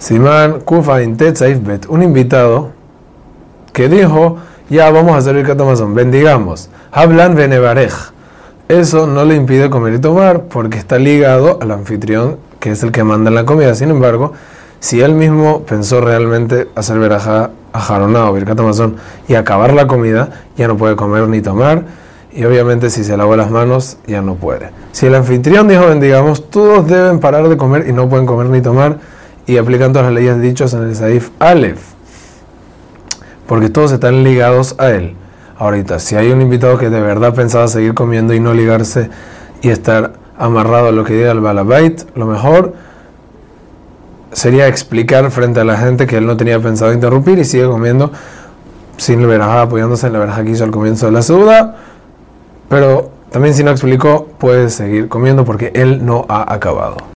Simán Kufa Intetzaif Bet, un invitado que dijo, ya vamos a el catamazón, bendigamos, hablan benevarej. Eso no le impide comer y tomar porque está ligado al anfitrión, que es el que manda la comida. Sin embargo, si él mismo pensó realmente hacer verajá a Jaroná o Birkat y acabar la comida, ya no puede comer ni tomar. Y obviamente si se lavó las manos, ya no puede. Si el anfitrión dijo bendigamos, todos deben parar de comer y no pueden comer ni tomar y aplican todas las leyes dichas en el Saif Aleph, porque todos están ligados a él. Ahorita, si hay un invitado que de verdad pensaba seguir comiendo y no ligarse y estar amarrado a lo que diga el Balabait, lo mejor sería explicar frente a la gente que él no tenía pensado interrumpir y sigue comiendo sin la apoyándose en la verja que hizo al comienzo de la suda, pero también si no explicó, puede seguir comiendo porque él no ha acabado.